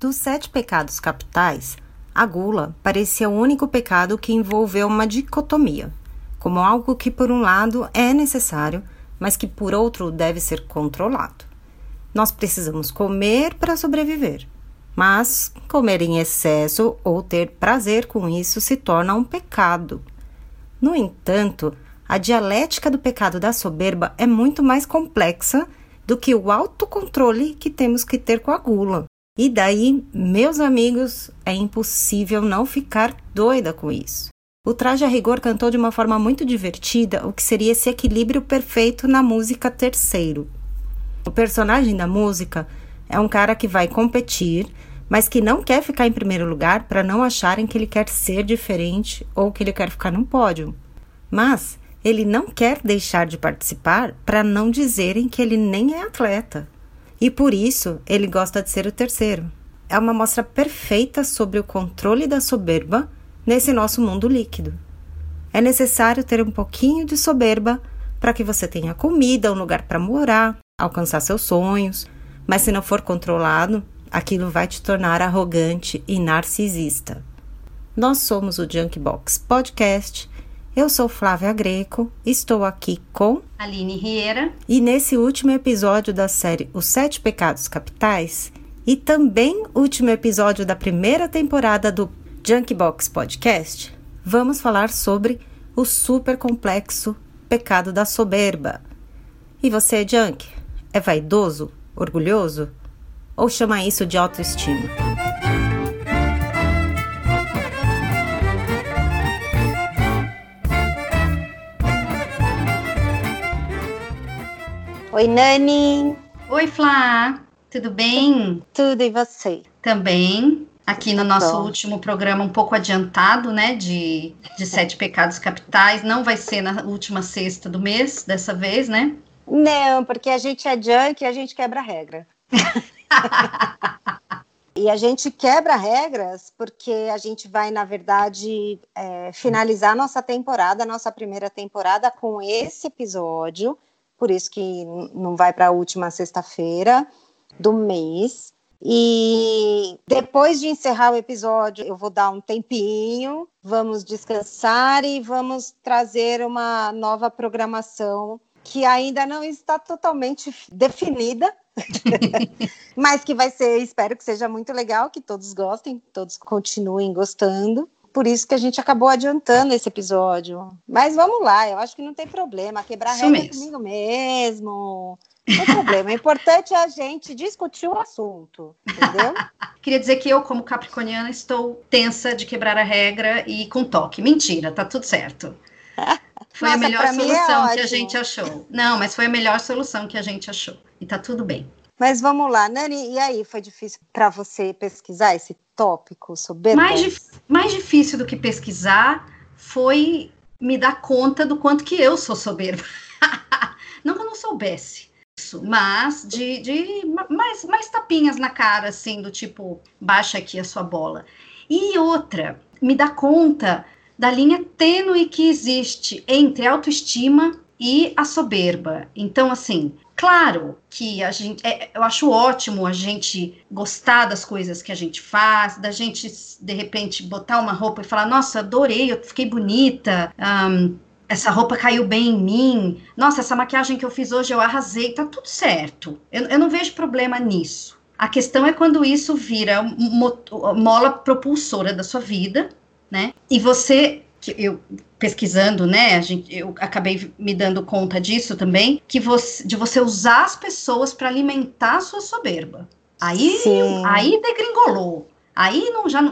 Dos sete pecados capitais, a gula parecia o único pecado que envolveu uma dicotomia, como algo que, por um lado, é necessário, mas que, por outro, deve ser controlado. Nós precisamos comer para sobreviver, mas comer em excesso ou ter prazer com isso se torna um pecado. No entanto, a dialética do pecado da soberba é muito mais complexa do que o autocontrole que temos que ter com a gula. E daí, meus amigos, é impossível não ficar doida com isso. O Traje a Rigor cantou de uma forma muito divertida o que seria esse equilíbrio perfeito na música Terceiro. O personagem da música é um cara que vai competir, mas que não quer ficar em primeiro lugar para não acharem que ele quer ser diferente ou que ele quer ficar no pódio. Mas ele não quer deixar de participar para não dizerem que ele nem é atleta. E por isso ele gosta de ser o terceiro. É uma mostra perfeita sobre o controle da soberba nesse nosso mundo líquido. É necessário ter um pouquinho de soberba para que você tenha comida, um lugar para morar, alcançar seus sonhos, mas se não for controlado, aquilo vai te tornar arrogante e narcisista. Nós somos o Junkbox Podcast. Eu sou Flávia Greco, estou aqui com Aline Rieira. E nesse último episódio da série Os Sete Pecados Capitais, e também último episódio da primeira temporada do Junkbox Podcast, vamos falar sobre o super complexo pecado da soberba. E você, Junk, é vaidoso, orgulhoso? Ou chama isso de autoestima? Oi, Nani. Oi, Flá. Tudo bem? Tudo e você? Também. Aqui no nosso Bom. último programa, um pouco adiantado, né? De, de Sete Pecados Capitais. Não vai ser na última sexta do mês, dessa vez, né? Não, porque a gente é junk e a gente quebra regra. E a gente quebra regras porque a gente vai, na verdade, é, finalizar nossa temporada, nossa primeira temporada, com esse episódio por isso que não vai para a última sexta-feira do mês. E depois de encerrar o episódio, eu vou dar um tempinho, vamos descansar e vamos trazer uma nova programação que ainda não está totalmente definida, mas que vai ser, espero que seja muito legal, que todos gostem, todos continuem gostando por isso que a gente acabou adiantando esse episódio. Mas vamos lá, eu acho que não tem problema. Quebrar isso regra mesmo. comigo mesmo. Não tem problema. O importante é a gente discutir o assunto, entendeu? Queria dizer que eu, como capricorniana, estou tensa de quebrar a regra e com toque. Mentira, tá tudo certo. Foi Nossa, a melhor é solução é que a gente achou. Não, mas foi a melhor solução que a gente achou. E tá tudo bem. Mas vamos lá, Nani, e aí, foi difícil para você pesquisar esse tópico soberba? Mais, mais difícil do que pesquisar foi me dar conta do quanto que eu sou soberba. não que eu não soubesse isso, mas de, de mais, mais tapinhas na cara, assim, do tipo, baixa aqui a sua bola. E outra, me dar conta da linha tênue que existe entre autoestima e a soberba. Então, assim, Claro que a gente, é, eu acho ótimo a gente gostar das coisas que a gente faz, da gente de repente botar uma roupa e falar, nossa, adorei, eu fiquei bonita, um, essa roupa caiu bem em mim, nossa, essa maquiagem que eu fiz hoje eu arrasei, tá tudo certo. Eu, eu não vejo problema nisso. A questão é quando isso vira mola propulsora da sua vida, né? E você que eu pesquisando, né, a gente, eu acabei me dando conta disso também, que você, de você usar as pessoas para alimentar a sua soberba. Aí, Sim. aí degringolou. Aí não já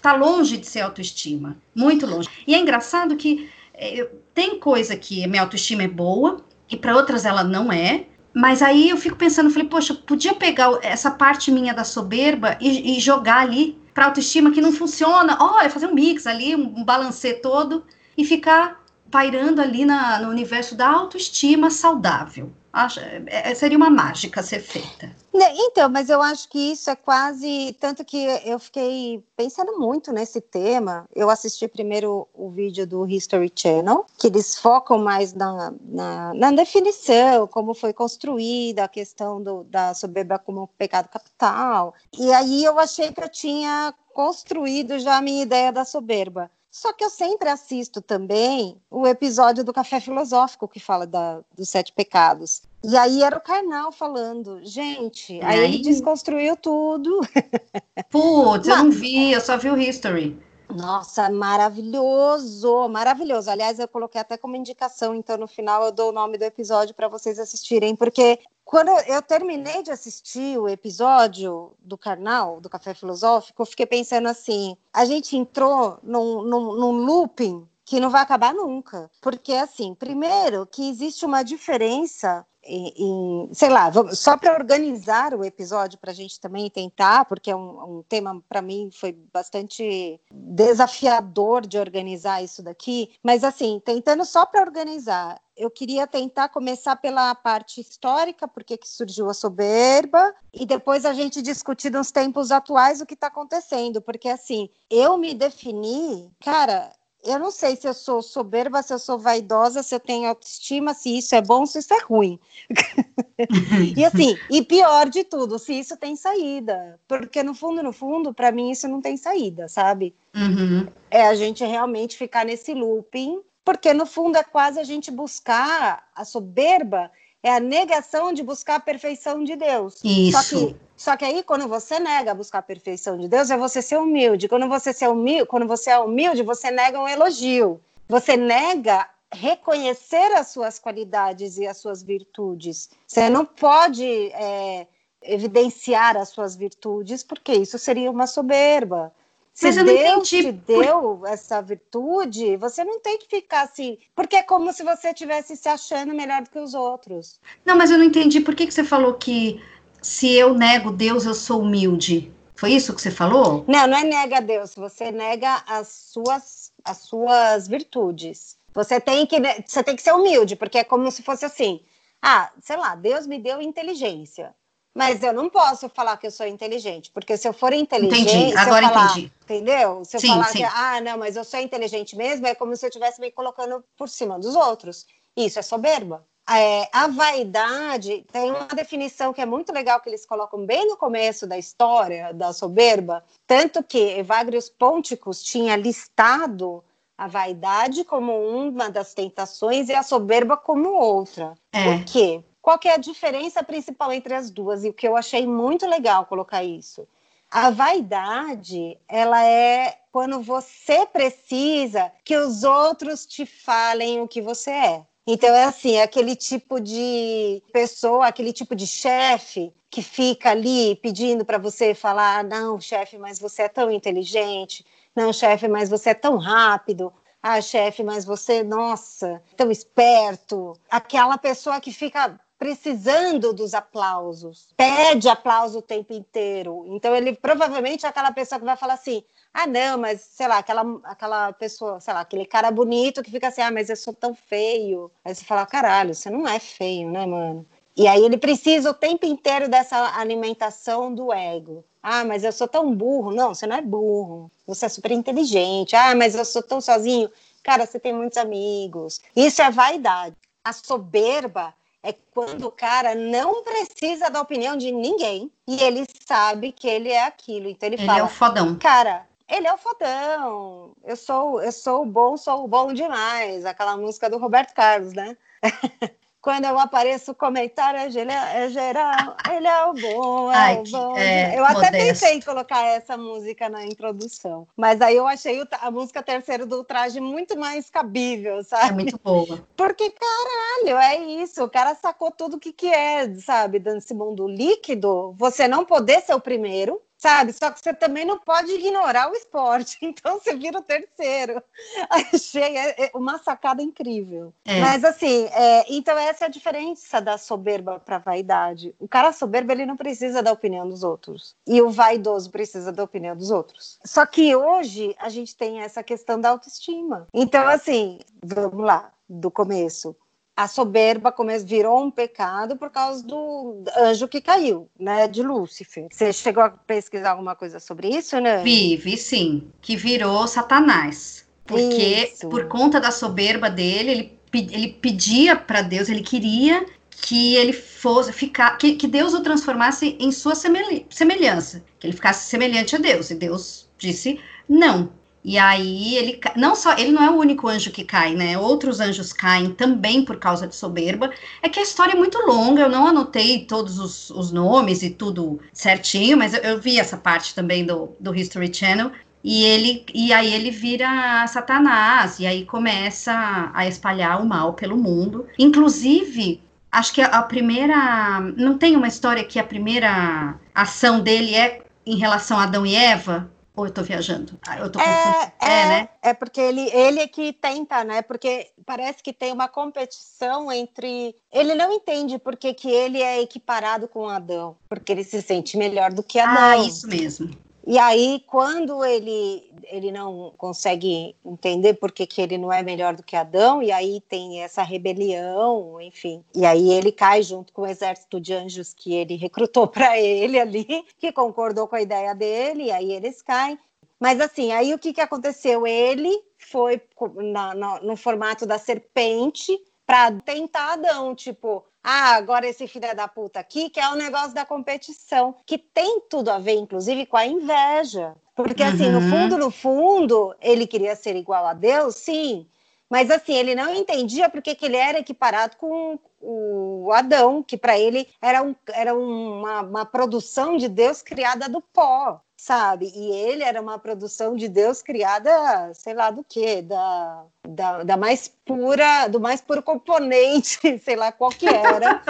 tá longe de ser autoestima, muito longe. E é engraçado que é, tem coisa que minha autoestima é boa e para outras ela não é. Mas aí eu fico pensando, falei, poxa, podia pegar essa parte minha da soberba e, e jogar ali para autoestima que não funciona. Ó, oh, é fazer um mix ali, um, balancê todo e ficar pairando ali na, no universo da autoestima saudável. Acho, é, seria uma mágica ser feita. Né, então, mas eu acho que isso é quase. Tanto que eu fiquei pensando muito nesse tema. Eu assisti primeiro o vídeo do History Channel, que eles focam mais na, na, na definição, como foi construída a questão do, da soberba como pecado capital. E aí eu achei que eu tinha construído já a minha ideia da soberba. Só que eu sempre assisto também o episódio do Café Filosófico que fala da, dos sete pecados. E aí era o Karnal falando, gente, aí, aí ele desconstruiu tudo. Putz, eu não vi, eu só vi o History. Nossa, maravilhoso, maravilhoso. Aliás, eu coloquei até como indicação, então no final eu dou o nome do episódio para vocês assistirem, porque quando eu terminei de assistir o episódio do Carnal, do Café Filosófico, eu fiquei pensando assim: a gente entrou num, num, num looping que não vai acabar nunca. Porque, assim, primeiro, que existe uma diferença em, em, sei lá, só para organizar o episódio para a gente também tentar, porque é um, um tema para mim foi bastante desafiador de organizar isso daqui, mas assim, tentando só para organizar, eu queria tentar começar pela parte histórica, porque que surgiu a soberba, e depois a gente discutir nos tempos atuais o que está acontecendo, porque assim, eu me defini, cara, eu não sei se eu sou soberba, se eu sou vaidosa, se eu tenho autoestima, se isso é bom, se isso é ruim. e assim, e pior de tudo, se isso tem saída. Porque no fundo, no fundo, para mim isso não tem saída, sabe? Uhum. É a gente realmente ficar nesse looping, porque no fundo é quase a gente buscar a soberba é a negação de buscar a perfeição de Deus. Isso. Só que, só que aí, quando você nega buscar a perfeição de Deus, é você ser humilde. Quando você, ser humilde, quando você é humilde, você nega um elogio. Você nega reconhecer as suas qualidades e as suas virtudes. Você não pode é, evidenciar as suas virtudes, porque isso seria uma soberba. Se Mas eu Deus não entendi. te deu essa virtude, você não tem que ficar assim, porque é como se você estivesse se achando melhor do que os outros. Não, mas eu não entendi por que, que você falou que se eu nego Deus, eu sou humilde. Foi isso que você falou? Não, não é nega Deus, você nega as suas, as suas virtudes. Você tem que você tem que ser humilde, porque é como se fosse assim: ah, sei lá, Deus me deu inteligência. Mas eu não posso falar que eu sou inteligente, porque se eu for inteligente. Entendi, agora falar, entendi. Entendeu? Se eu sim, falar sim. que, ah, não, mas eu sou inteligente mesmo, é como se eu estivesse me colocando por cima dos outros. Isso é soberba. É, a vaidade tem uma definição que é muito legal que eles colocam bem no começo da história da soberba, tanto que Evagrius Ponticus tinha listado a vaidade como uma das tentações e a soberba como outra. É. Por quê? Qual que é a diferença principal entre as duas? E o que eu achei muito legal colocar isso. A vaidade, ela é quando você precisa que os outros te falem o que você é. Então é assim, é aquele tipo de pessoa, aquele tipo de chefe que fica ali pedindo para você falar: "Não, chefe, mas você é tão inteligente. Não, chefe, mas você é tão rápido. Ah, chefe, mas você, nossa, tão esperto". Aquela pessoa que fica precisando dos aplausos, pede aplauso o tempo inteiro. Então ele provavelmente é aquela pessoa que vai falar assim: "Ah, não, mas sei lá, aquela aquela pessoa, sei lá, aquele cara bonito que fica assim: "Ah, mas eu sou tão feio". Aí você fala: "Caralho, você não é feio, né, mano?" E aí ele precisa o tempo inteiro dessa alimentação do ego. Ah, mas eu sou tão burro. Não, você não é burro. Você é super inteligente. Ah, mas eu sou tão sozinho. Cara, você tem muitos amigos. Isso é vaidade. A soberba é quando o cara não precisa da opinião de ninguém e ele sabe que ele é aquilo. Então ele, ele fala: é o fodão. Cara, ele é o fodão. Eu sou, eu sou bom, sou bom demais. Aquela música do Roberto Carlos, né? Quando eu apareço, o comentário é, é geral. Ele é o bom, é Ai, o bom. É, eu até modesto. tentei colocar essa música na introdução, mas aí eu achei a música terceiro do traje muito mais cabível, sabe? É muito boa. Porque, caralho, é isso. O cara sacou tudo o que, que é, sabe? Desse mundo líquido, você não poder ser o primeiro, sabe? Só que você também não pode ignorar o esporte, então você vira o terceiro. Achei é, é uma sacada incrível. É. Mas assim, é, então essa é a diferença da soberba para vaidade. O cara soberbo ele não precisa da opinião dos outros e o vaidoso precisa da opinião dos outros. Só que hoje a gente tem essa questão da autoestima. Então assim, vamos lá, do começo. A soberba virou um pecado por causa do anjo que caiu, né, de Lúcifer. Você chegou a pesquisar alguma coisa sobre isso, né? Vi, vi sim, que virou Satanás. Porque isso. por conta da soberba dele, ele, ele pedia para Deus, ele queria que ele fosse ficar, que, que Deus o transformasse em sua semelhança, que ele ficasse semelhante a Deus. E Deus disse não. E aí ele não só ele não é o único anjo que cai, né? Outros anjos caem também por causa de soberba. É que a história é muito longa, eu não anotei todos os, os nomes e tudo certinho, mas eu, eu, vi essa parte também do, do History Channel. E ele e aí ele vira Satanás e aí começa a espalhar o mal pelo mundo. Inclusive, acho que a, a primeira não tem uma história que a primeira ação dele é em relação a Adão e Eva, ou eu tô viajando? Ah, eu tô é, é, é, né? É porque ele, ele é que tenta, né? Porque parece que tem uma competição entre. Ele não entende porque que ele é equiparado com Adão, porque ele se sente melhor do que Adão. Ah, isso mesmo. E aí, quando ele, ele não consegue entender por que, que ele não é melhor do que Adão, e aí tem essa rebelião, enfim. E aí ele cai junto com o exército de anjos que ele recrutou para ele ali, que concordou com a ideia dele, e aí eles caem. Mas assim, aí o que, que aconteceu? Ele foi na, na, no formato da serpente para tentar Adão, tipo, ah, agora esse filho da puta aqui, que é o negócio da competição, que tem tudo a ver, inclusive, com a inveja. Porque, assim, no uhum. fundo, no fundo, ele queria ser igual a Deus, sim, mas assim, ele não entendia porque que ele era equiparado com o Adão, que para ele era, um, era uma, uma, produção de Deus criada do pó sabe? E ele era uma produção de Deus criada, sei lá do que, da, da, da, mais pura, do mais puro componente, sei lá qual que era,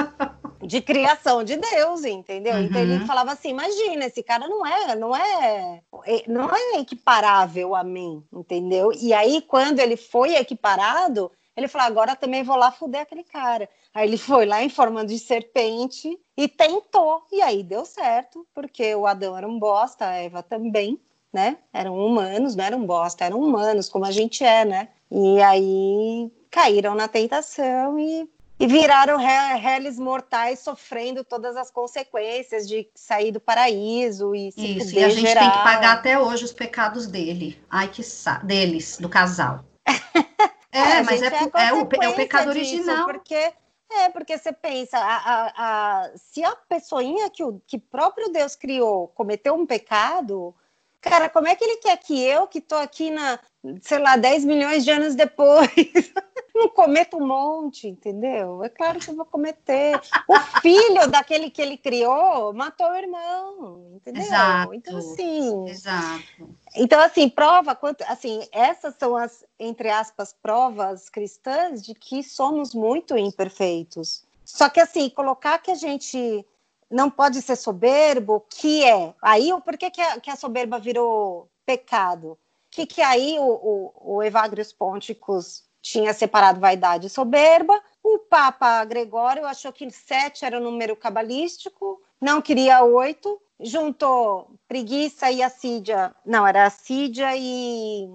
de criação de Deus, entendeu? Uhum. Então ele uhum. falava assim: imagina, esse cara não é, não é, não é equiparável a mim, entendeu? E aí, quando ele foi equiparado, ele falou: agora também vou lá fuder aquele cara. Aí ele foi lá em forma de serpente e tentou. E aí deu certo, porque o Adão era um bosta, a Eva também, né? Eram humanos, não eram bosta, eram humanos, como a gente é, né? E aí caíram na tentação e, e viraram réis mortais, sofrendo todas as consequências de sair do paraíso e se Isso, e a gente geral. tem que pagar até hoje os pecados dele. Ai, que sa deles, do casal. É, é mas é, é, é, o, é o pecado disso, original. Porque é, porque você pensa, a, a, a, se a pessoinha que o que próprio Deus criou cometeu um pecado, cara, como é que ele quer que eu, que tô aqui na, sei lá, 10 milhões de anos depois, não cometa um monte, entendeu? É claro que eu vou cometer. O filho daquele que ele criou matou o irmão, entendeu? Exato. Então, assim. Exato. Então, assim, prova quanto. Assim, essas são as, entre aspas, provas cristãs de que somos muito imperfeitos. Só que, assim, colocar que a gente não pode ser soberbo, que é. Aí, por que, que, a, que a soberba virou pecado? Que, que aí o, o, o Evagrius Ponticus tinha separado vaidade e soberba. O Papa Gregório achou que sete era o número cabalístico, não queria oito, juntou preguiça e assídia. Não, era assídia e.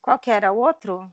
Qual que era o outro?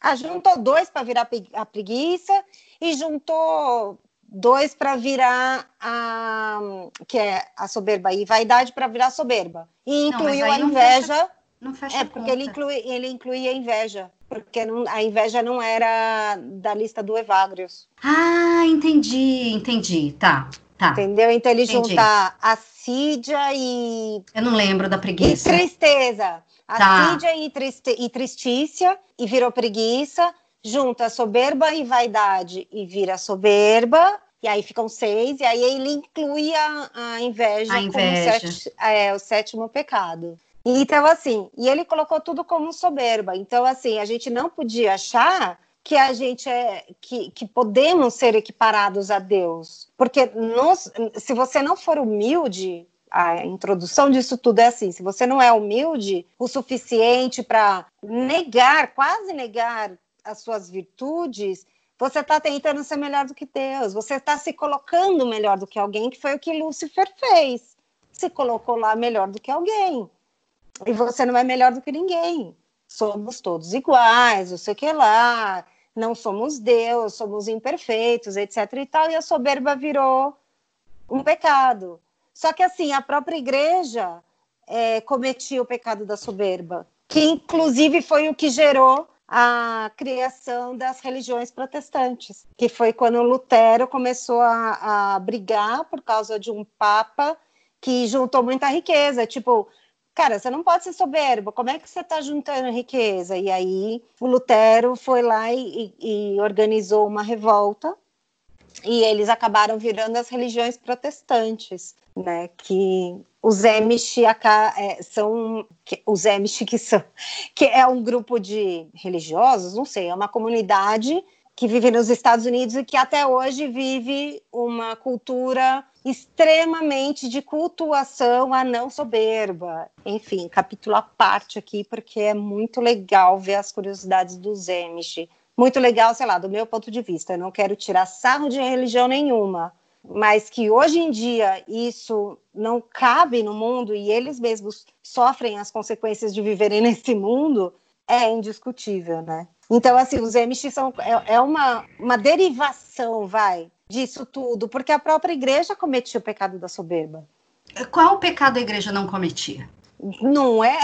Ah, juntou dois para virar a preguiça e juntou dois para virar a que é a soberba e vaidade para virar soberba e incluiu não, a inveja não fecha, não fecha é porque ele inclui ele incluía a inveja porque não, a inveja não era da lista do Evagrius ah entendi entendi tá tá entendeu então ele entendi. junta assídia e eu não lembro da preguiça e tristeza assídia tá. e, triste, e tristícia e virou preguiça junta soberba e vaidade e vira soberba, e aí ficam seis, e aí ele inclui a, a inveja, a inveja. como sete, é, o sétimo pecado. Então, assim, e ele colocou tudo como soberba. Então, assim, a gente não podia achar que a gente é que, que podemos ser equiparados a Deus. Porque se você não for humilde, a introdução disso tudo é assim: se você não é humilde o suficiente para negar, quase negar as suas virtudes, você está tentando ser melhor do que Deus, você está se colocando melhor do que alguém, que foi o que Lúcifer fez. Se colocou lá melhor do que alguém. E você não é melhor do que ninguém. Somos todos iguais, não sei o que lá. não somos Deus, somos imperfeitos, etc. e tal, e a soberba virou um pecado. Só que assim, a própria igreja é, cometia o pecado da soberba, que inclusive foi o que gerou a criação das religiões protestantes, que foi quando Lutero começou a, a brigar por causa de um papa que juntou muita riqueza, tipo, cara, você não pode ser soberbo, como é que você está juntando riqueza? E aí o Lutero foi lá e, e, organizou uma revolta e eles acabaram virando as religiões protestantes, né? Que os Amish é, são que, os Amish que são que é um grupo de religiosos, não sei, é uma comunidade que vive nos Estados Unidos e que até hoje vive uma cultura extremamente de cultuação a não soberba. Enfim, capítulo à parte aqui, porque é muito legal ver as curiosidades dos Amish. Muito legal, sei lá, do meu ponto de vista. Eu não quero tirar sarro de religião nenhuma, mas que hoje em dia isso não cabe no mundo e eles mesmos sofrem as consequências de viverem nesse mundo, é indiscutível, né? Então, assim, os MX são é, é uma, uma derivação, vai, disso tudo, porque a própria igreja cometia o pecado da soberba. Qual o pecado a igreja não cometia? Não é?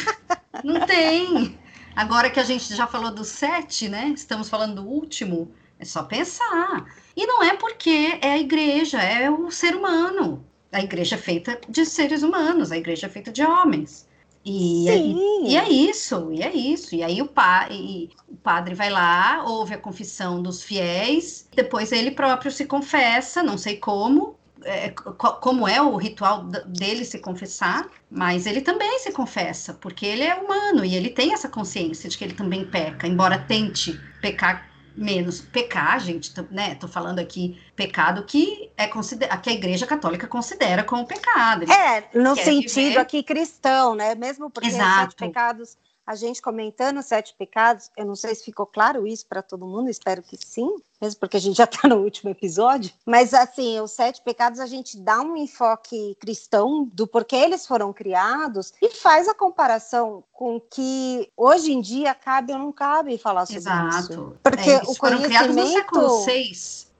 não tem. Agora que a gente já falou do sete, né? Estamos falando do último. É só pensar. E não é porque é a igreja, é o ser humano. A igreja é feita de seres humanos, a igreja é feita de homens. E, e, e, é isso, e é isso. E aí o, pa, e, o padre vai lá, ouve a confissão dos fiéis, depois ele próprio se confessa, não sei como, é, como é o ritual dele se confessar, mas ele também se confessa, porque ele é humano e ele tem essa consciência de que ele também peca, embora tente pecar menos pecar, gente, né? Tô falando aqui pecado que é consider... que a Igreja Católica considera como pecado. É, no sentido viver... aqui cristão, né? Mesmo porque Exato. os pecados a gente comentando os sete pecados, eu não sei se ficou claro isso para todo mundo, espero que sim, mesmo porque a gente já está no último episódio. Mas, assim, os sete pecados a gente dá um enfoque cristão do porquê eles foram criados e faz a comparação com que hoje em dia cabe ou não cabe falar sobre Exato. isso. Porque é, o foram conhecimento... criados no século VI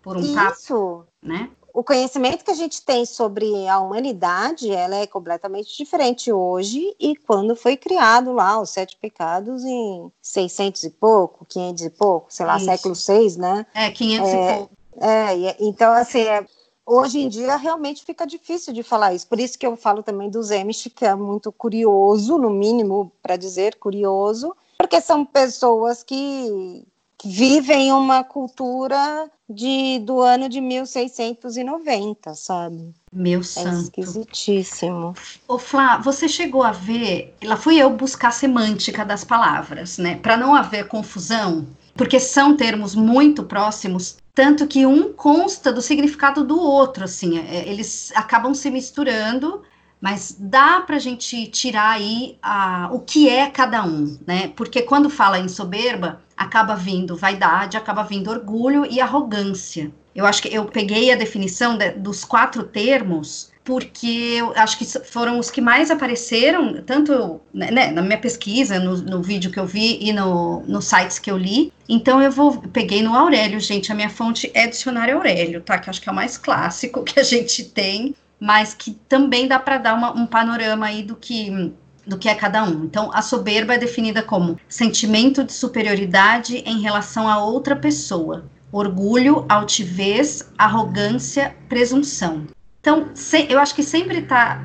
por um isso. né? O conhecimento que a gente tem sobre a humanidade, ela é completamente diferente hoje e quando foi criado lá os sete pecados em 600 e pouco, 500 e pouco, sei lá, Isso. século 6, né? É, 500 é, e pouco. É, então assim, é, hoje em dia realmente fica difícil de falar isso. Por isso que eu falo também dos Amish, que é muito curioso, no mínimo para dizer curioso, porque são pessoas que vivem uma cultura de, do ano de 1690, sabe? Meu é santo. esquisitíssimo. Ô Flá, você chegou a ver, lá fui eu buscar a semântica das palavras, né? Para não haver confusão, porque são termos muito próximos, tanto que um consta do significado do outro, assim, é, eles acabam se misturando mas dá para a gente tirar aí a, o que é cada um, né? Porque quando fala em soberba, acaba vindo vaidade, acaba vindo orgulho e arrogância. Eu acho que eu peguei a definição de, dos quatro termos porque eu acho que foram os que mais apareceram, tanto né, né, na minha pesquisa, no, no, vídeo que eu vi e no, nos sites que eu li. Então eu vou peguei no Aurélio, gente. A minha fonte é dicionário Aurélio, tá? Que acho que é o mais clássico que a gente tem mas que também dá para dar uma, um panorama aí do que do que é cada um. Então, a soberba é definida como sentimento de superioridade em relação a outra pessoa, orgulho, altivez, arrogância, presunção. Então, se, eu acho que sempre está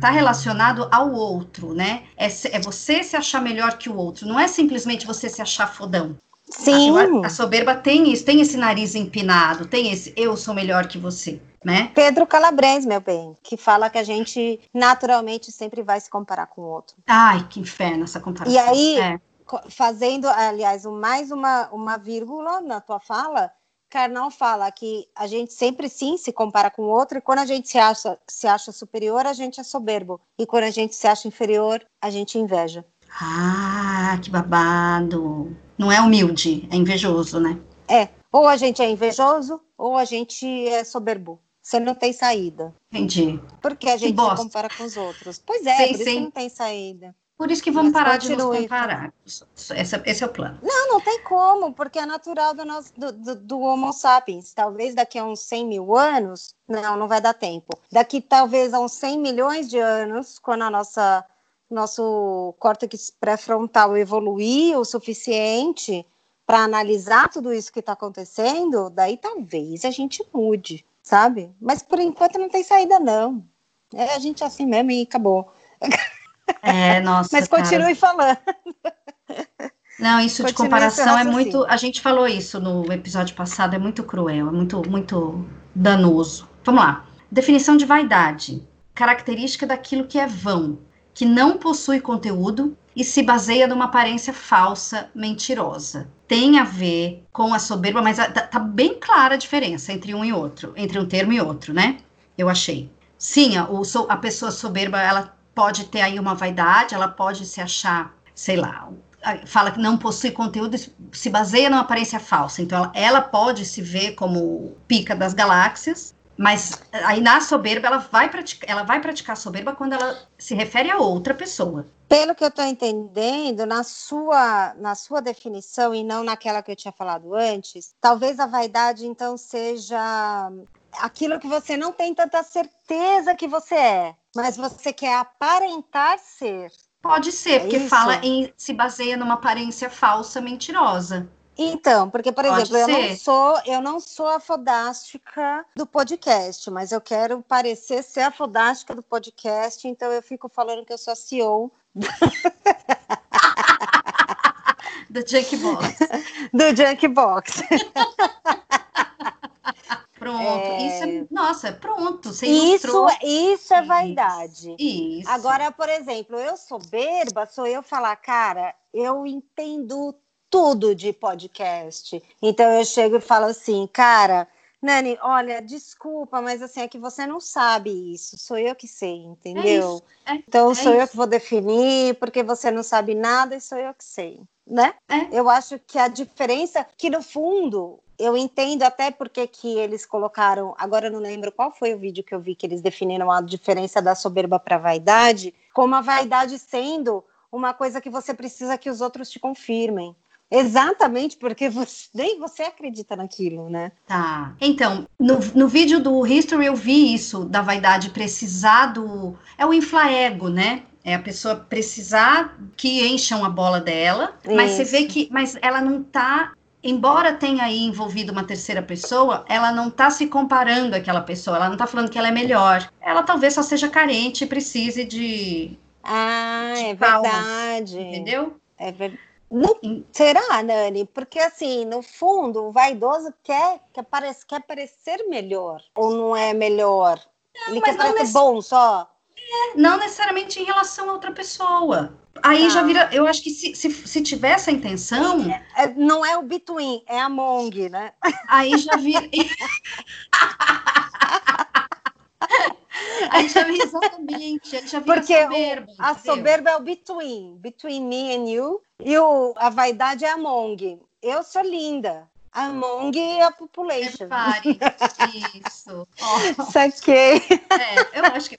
tá relacionado ao outro, né? É, é, você se achar melhor que o outro, não é simplesmente você se achar fodão. Sim. A, a soberba tem isso, tem esse nariz empinado, tem esse eu sou melhor que você né? Pedro Calabres, meu bem, que fala que a gente naturalmente sempre vai se comparar com o outro. Ai, que inferno essa comparação. E aí, é. fazendo, aliás, mais uma, uma vírgula na tua fala, Karnal fala que a gente sempre sim se compara com o outro e quando a gente se acha, se acha superior, a gente é soberbo. E quando a gente se acha inferior, a gente inveja. Ah, que babado. Não é humilde, é invejoso, né? É. Ou a gente é invejoso, ou a gente é soberbo você não tem saída. Entendi. Porque a gente se compara com os outros. Pois é, sim, por que não tem saída. Por isso que vamos Mas parar de nos comparar. Esse, esse, é o plano. Não, não tem como, porque é natural do, nosso, do, do, do, Homo sapiens. Talvez daqui a uns 100 mil anos, não, não vai dar tempo. Daqui talvez a uns 100 milhões de anos, quando a nossa nosso córtex pré-frontal evoluir o suficiente para analisar tudo isso que está acontecendo, daí talvez a gente mude, sabe? Mas por enquanto não tem saída, não. É a gente assim mesmo e acabou. É, nossa. Mas continue cara. falando. Não, isso continue de comparação é muito. A gente falou isso no episódio passado, é muito cruel, é muito, muito danoso. Vamos lá. Definição de vaidade. Característica daquilo que é vão, que não possui conteúdo e se baseia numa aparência falsa, mentirosa. Tem a ver com a soberba, mas tá, tá bem clara a diferença entre um e outro, entre um termo e outro, né? Eu achei. Sim, a, a pessoa soberba, ela pode ter aí uma vaidade, ela pode se achar, sei lá, fala que não possui conteúdo, se baseia numa aparência falsa. Então, ela, ela pode se ver como pica das galáxias, mas aí na soberba ela vai ela vai praticar soberba quando ela se refere a outra pessoa. Pelo que eu estou entendendo, na sua, na sua definição e não naquela que eu tinha falado antes, talvez a vaidade então seja aquilo que você não tem tanta certeza que você é, mas você quer aparentar ser. Pode ser, é porque isso? fala em se baseia numa aparência falsa, mentirosa. Então, porque, por Pode exemplo, ser. eu não sou, eu não sou a fodástica do podcast, mas eu quero parecer ser a fodástica do podcast, então eu fico falando que eu sou a CEO. do Junk Box. do Junk Box. Pronto. É... Isso é, nossa, pronto. Você isso, isso é vaidade. Isso. Agora, por exemplo, eu soberba, sou eu falar, cara, eu entendo tudo de podcast. Então eu chego e falo assim, cara, Nani, olha, desculpa, mas assim, é que você não sabe isso, sou eu que sei, entendeu? É é, então é sou isso. eu que vou definir, porque você não sabe nada e sou eu que sei, né? É. Eu acho que a diferença, que no fundo, eu entendo até porque que eles colocaram, agora eu não lembro qual foi o vídeo que eu vi que eles definiram a diferença da soberba para a vaidade, como a vaidade sendo uma coisa que você precisa que os outros te confirmem. Exatamente, porque você, nem você acredita naquilo, né? Tá. Então, no, no vídeo do History eu vi isso, da vaidade precisar do. É o inflaego, né? É a pessoa precisar que encham a bola dela, isso. mas você vê que. Mas ela não tá. Embora tenha aí envolvido uma terceira pessoa, ela não tá se comparando àquela pessoa, ela não tá falando que ela é melhor. Ela talvez só seja carente e precise de. Ah, de é palmas, verdade. Entendeu? É verdade. No, será, Nani? Porque assim, no fundo, o vaidoso quer, quer, parece, quer parecer melhor. Ou não é melhor? Não, Ele quer parecer nesse... bom só? É, não necessariamente em relação a outra pessoa. Aí ah. já vira. Eu acho que se, se, se tiver essa intenção. É, é, não é o between, é a Mong, né? Aí já vira. Aí já vira exatamente, já vira Porque soberba. O, a soberba é o between, between me and you, e o, a vaidade é among. Eu sou linda. Among é a population. Repare, isso. Oh. Saquei. É, eu acho que,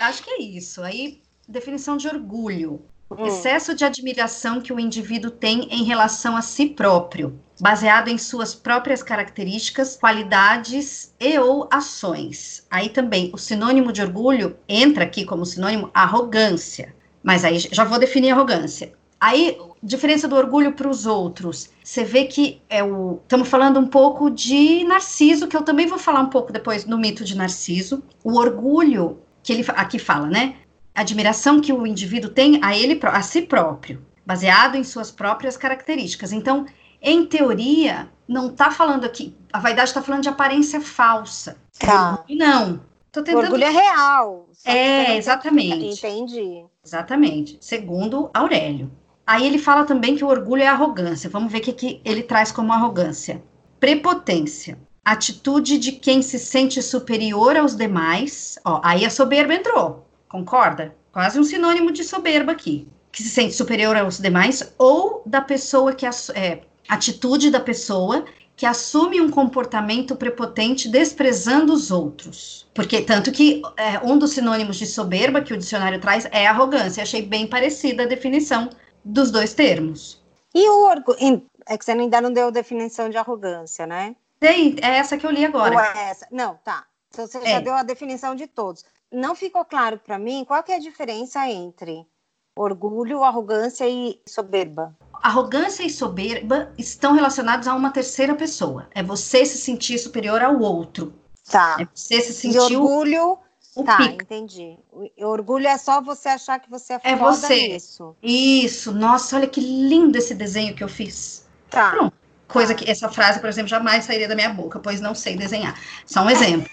acho que é isso. Aí, definição de orgulho. Hum. Excesso de admiração que o indivíduo tem em relação a si próprio, baseado em suas próprias características, qualidades e ou ações. Aí também o sinônimo de orgulho entra aqui como sinônimo arrogância. Mas aí já vou definir arrogância. Aí, diferença do orgulho para os outros. Você vê que é o. Estamos falando um pouco de Narciso, que eu também vou falar um pouco depois no mito de Narciso. O orgulho que ele aqui fala, né? Admiração que o indivíduo tem a ele a si próprio, baseado em suas próprias características. Então, em teoria, não está falando aqui, a vaidade está falando de aparência falsa. Tá. Não. Tô tentando... O orgulho é real. É, exatamente. Entendi. Exatamente. Segundo Aurélio. Aí ele fala também que o orgulho é arrogância. Vamos ver o que, que ele traz como arrogância. Prepotência. Atitude de quem se sente superior aos demais. Ó, aí a soberba entrou. Concorda? Quase um sinônimo de soberba aqui. Que se sente superior aos demais, ou da pessoa que. É, atitude da pessoa que assume um comportamento prepotente desprezando os outros. Porque tanto que é, um dos sinônimos de soberba que o dicionário traz é arrogância. Achei bem parecida a definição dos dois termos. E o orgulho. É que você ainda não deu definição de arrogância, né? Tem, é essa que eu li agora. Ou é essa? Não, tá. Então você é. já deu a definição de todos. Não ficou claro para mim qual é a diferença entre orgulho, arrogância e soberba. Arrogância e soberba estão relacionados a uma terceira pessoa. É você se sentir superior ao outro. Tá. É você se sentir. E orgulho. O tá, entendi. O orgulho é só você achar que você é, é foda você. nisso. Isso. Nossa, olha que lindo esse desenho que eu fiz. Tá. Pronto. Coisa tá. que essa frase, por exemplo, jamais sairia da minha boca, pois não sei desenhar. Só um exemplo.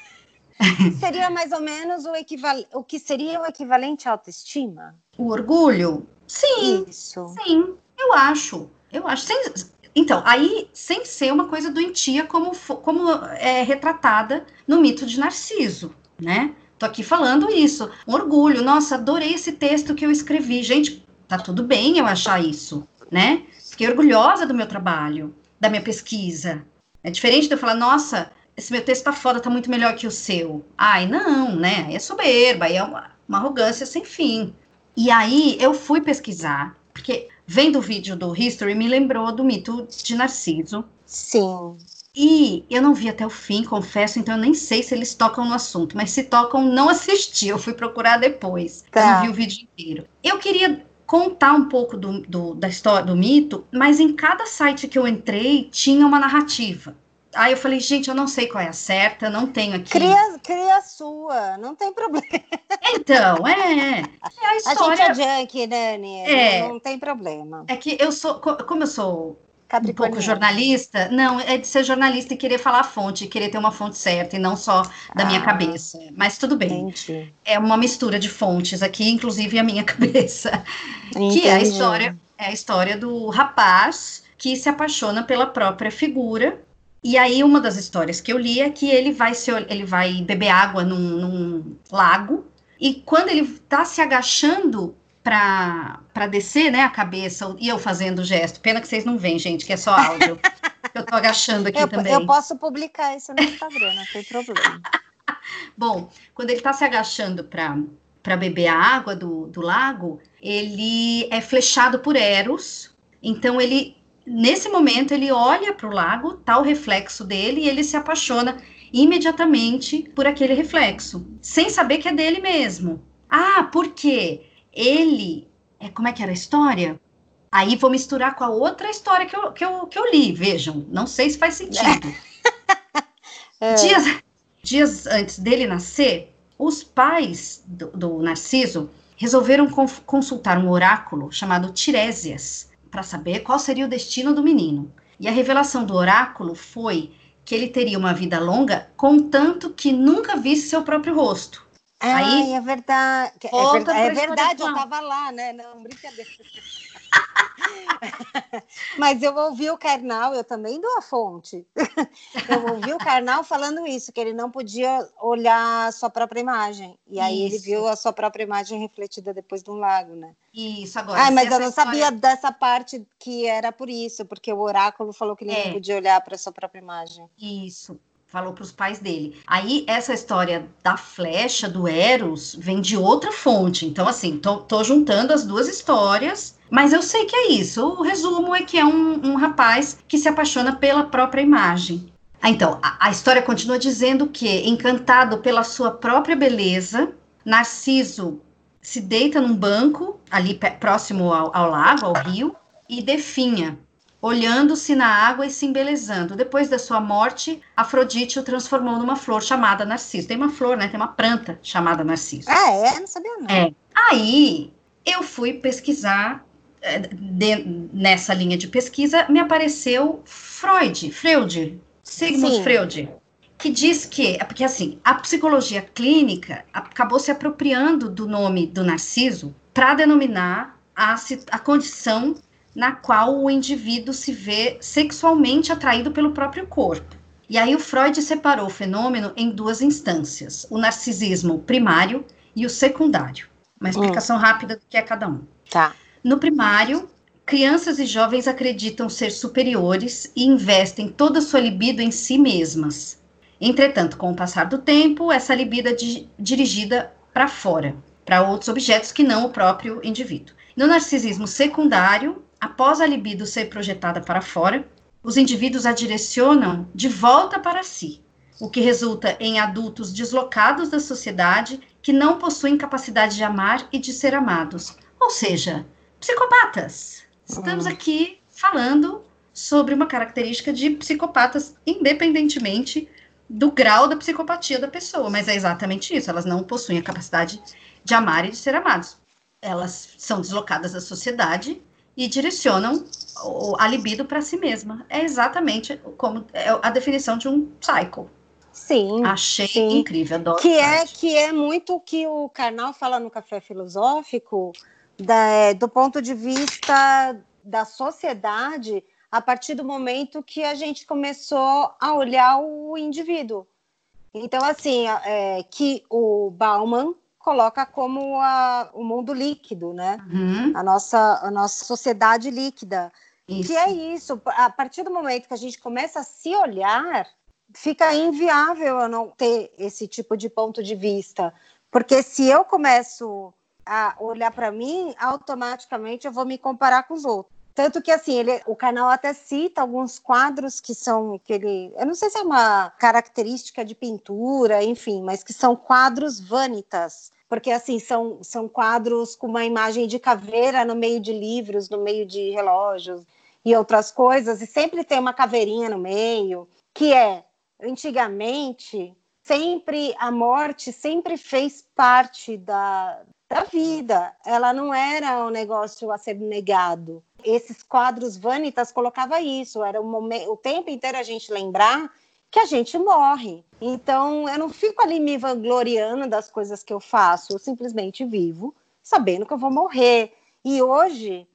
seria mais ou menos o equivalente, o que seria o equivalente à autoestima? O orgulho? Sim. Isso. Sim, eu acho. Eu acho. Sem, então, aí, sem ser uma coisa doentia como, como é retratada no mito de Narciso, né? Tô aqui falando isso. Um orgulho. Nossa, adorei esse texto que eu escrevi. Gente, tá tudo bem eu achar isso, né? Fiquei orgulhosa do meu trabalho, da minha pesquisa. É diferente de eu falar, nossa, esse meu texto tá foda, tá muito melhor que o seu. Ai, não, né? É soberba, é uma, uma arrogância sem fim. E aí eu fui pesquisar, porque vendo o vídeo do History me lembrou do mito de Narciso. Sim. E eu não vi até o fim, confesso, então eu nem sei se eles tocam no assunto, mas se tocam, não assisti, eu fui procurar depois. Tá. Eu não vi o vídeo inteiro. Eu queria contar um pouco do, do, da história do mito, mas em cada site que eu entrei tinha uma narrativa. Aí eu falei, gente, eu não sei qual é a certa, não tenho aqui. Cria, cria a sua, não tem problema. Então, é. é a, história... a gente é junk, Dani, é, não, tem problema. É que eu sou, como eu sou um pouco jornalista, não, é de ser jornalista e querer falar a fonte, querer ter uma fonte certa e não só da ah, minha cabeça. Mas tudo bem. Entendi. É uma mistura de fontes aqui, inclusive a minha cabeça. Entendi. Que é a história, é a história do rapaz que se apaixona pela própria figura e aí, uma das histórias que eu li é que ele vai, se, ele vai beber água num, num lago, e quando ele está se agachando para descer né, a cabeça, e eu fazendo o gesto, pena que vocês não veem, gente, que é só áudio. eu estou agachando aqui eu, também. Eu posso publicar isso no Instagram, não tem problema. Bom, quando ele está se agachando para beber a água do, do lago, ele é flechado por Eros, então ele nesse momento ele olha para o lago, tá o reflexo dele e ele se apaixona imediatamente por aquele reflexo, sem saber que é dele mesmo. Ah, por quê? Ele, é, como é que era a história? Aí vou misturar com a outra história que eu, que eu, que eu li, vejam, não sei se faz sentido. é. dias, dias antes dele nascer, os pais do, do Narciso resolveram consultar um oráculo chamado Tiresias, para saber qual seria o destino do menino. E a revelação do oráculo foi que ele teria uma vida longa, contanto que nunca visse seu próprio rosto. Ah, Aí, é verdade. É, ver, é verdade, eu estava lá, né? Não, brincadeira. Mas eu ouvi o Karnal, eu também dou a fonte. Eu ouvi o Karnal falando isso, que ele não podia olhar a sua própria imagem. E aí isso. ele viu a sua própria imagem refletida depois de um lago, né? Isso, agora. Ah, mas eu não história... sabia dessa parte que era por isso, porque o oráculo falou que ele é. não podia olhar para a sua própria imagem. Isso falou para os pais dele. Aí essa história da flecha do Eros vem de outra fonte. Então assim, tô, tô juntando as duas histórias, mas eu sei que é isso. O resumo é que é um, um rapaz que se apaixona pela própria imagem. Ah, então, a, a história continua dizendo que, encantado pela sua própria beleza, Narciso se deita num banco ali próximo ao, ao lago, ao rio, e definha olhando-se na água e se embelezando. Depois da sua morte, Afrodite o transformou numa flor chamada Narciso. Tem uma flor, né? Tem uma planta chamada Narciso. Ah, é? Não sabia não. É. Aí, eu fui pesquisar, é, de, nessa linha de pesquisa, me apareceu Freud, Freud, Sigmund Sim. Freud, que diz que, porque assim, a psicologia clínica acabou se apropriando do nome do Narciso para denominar a, a condição na qual o indivíduo se vê sexualmente atraído pelo próprio corpo. E aí o Freud separou o fenômeno em duas instâncias: o narcisismo primário e o secundário. Uma explicação hum. rápida do que é cada um. Tá. No primário, crianças e jovens acreditam ser superiores e investem toda sua libido em si mesmas. Entretanto, com o passar do tempo, essa libido é di dirigida para fora, para outros objetos que não o próprio indivíduo. No narcisismo secundário, após a libido ser projetada para fora, os indivíduos a direcionam de volta para si, o que resulta em adultos deslocados da sociedade que não possuem capacidade de amar e de ser amados. Ou seja, psicopatas. Estamos hum. aqui falando sobre uma característica de psicopatas, independentemente do grau da psicopatia da pessoa, mas é exatamente isso, elas não possuem a capacidade de amar e de ser amados. Elas são deslocadas da sociedade e direcionam a libido para si mesma. É exatamente como é a definição de um cycle. Sim. Achei sim. incrível, adoro. Que é, que é muito o que o Karnal fala no Café Filosófico, da, do ponto de vista da sociedade, a partir do momento que a gente começou a olhar o indivíduo. Então, assim, é, que o Bauman coloca como a, o mundo líquido, né? Uhum. A, nossa, a nossa sociedade líquida. Isso. Que é isso, a partir do momento que a gente começa a se olhar, fica inviável eu não ter esse tipo de ponto de vista. Porque se eu começo a olhar para mim, automaticamente eu vou me comparar com os outros. Tanto que assim, ele, o canal até cita alguns quadros que são que ele, eu não sei se é uma característica de pintura, enfim, mas que são quadros vanitas, porque assim são, são quadros com uma imagem de caveira no meio de livros, no meio de relógios e outras coisas, e sempre tem uma caveirinha no meio, que é antigamente sempre a morte sempre fez parte da, da vida. Ela não era um negócio a ser negado. Esses quadros vanitas colocava isso, era o, momento, o tempo inteiro a gente lembrar que a gente morre. Então, eu não fico ali me vangloriando das coisas que eu faço, eu simplesmente vivo sabendo que eu vou morrer. E hoje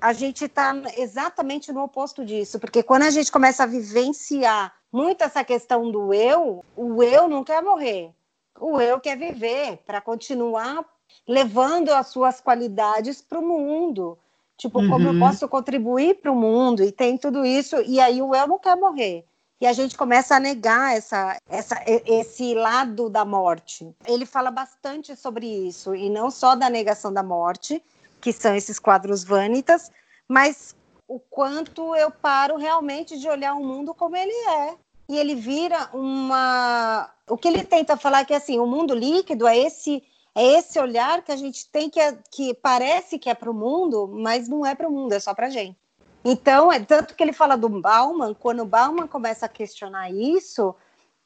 a gente está exatamente no oposto disso, porque quando a gente começa a vivenciar muito essa questão do eu, o eu não quer morrer, o eu quer viver para continuar levando as suas qualidades para o mundo. Tipo, uhum. como eu uhum. posso contribuir para o mundo? E tem tudo isso, e aí o eu não quer morrer. E a gente começa a negar essa, essa, esse lado da morte. Ele fala bastante sobre isso, e não só da negação da morte, que são esses quadros vanitas, mas o quanto eu paro realmente de olhar o mundo como ele é. E ele vira uma. O que ele tenta falar é que assim, o mundo líquido é esse é esse olhar que a gente tem que, que parece que é para o mundo, mas não é para o mundo, é só para a gente. Então, é tanto que ele fala do Bauman, quando o Bauman começa a questionar isso,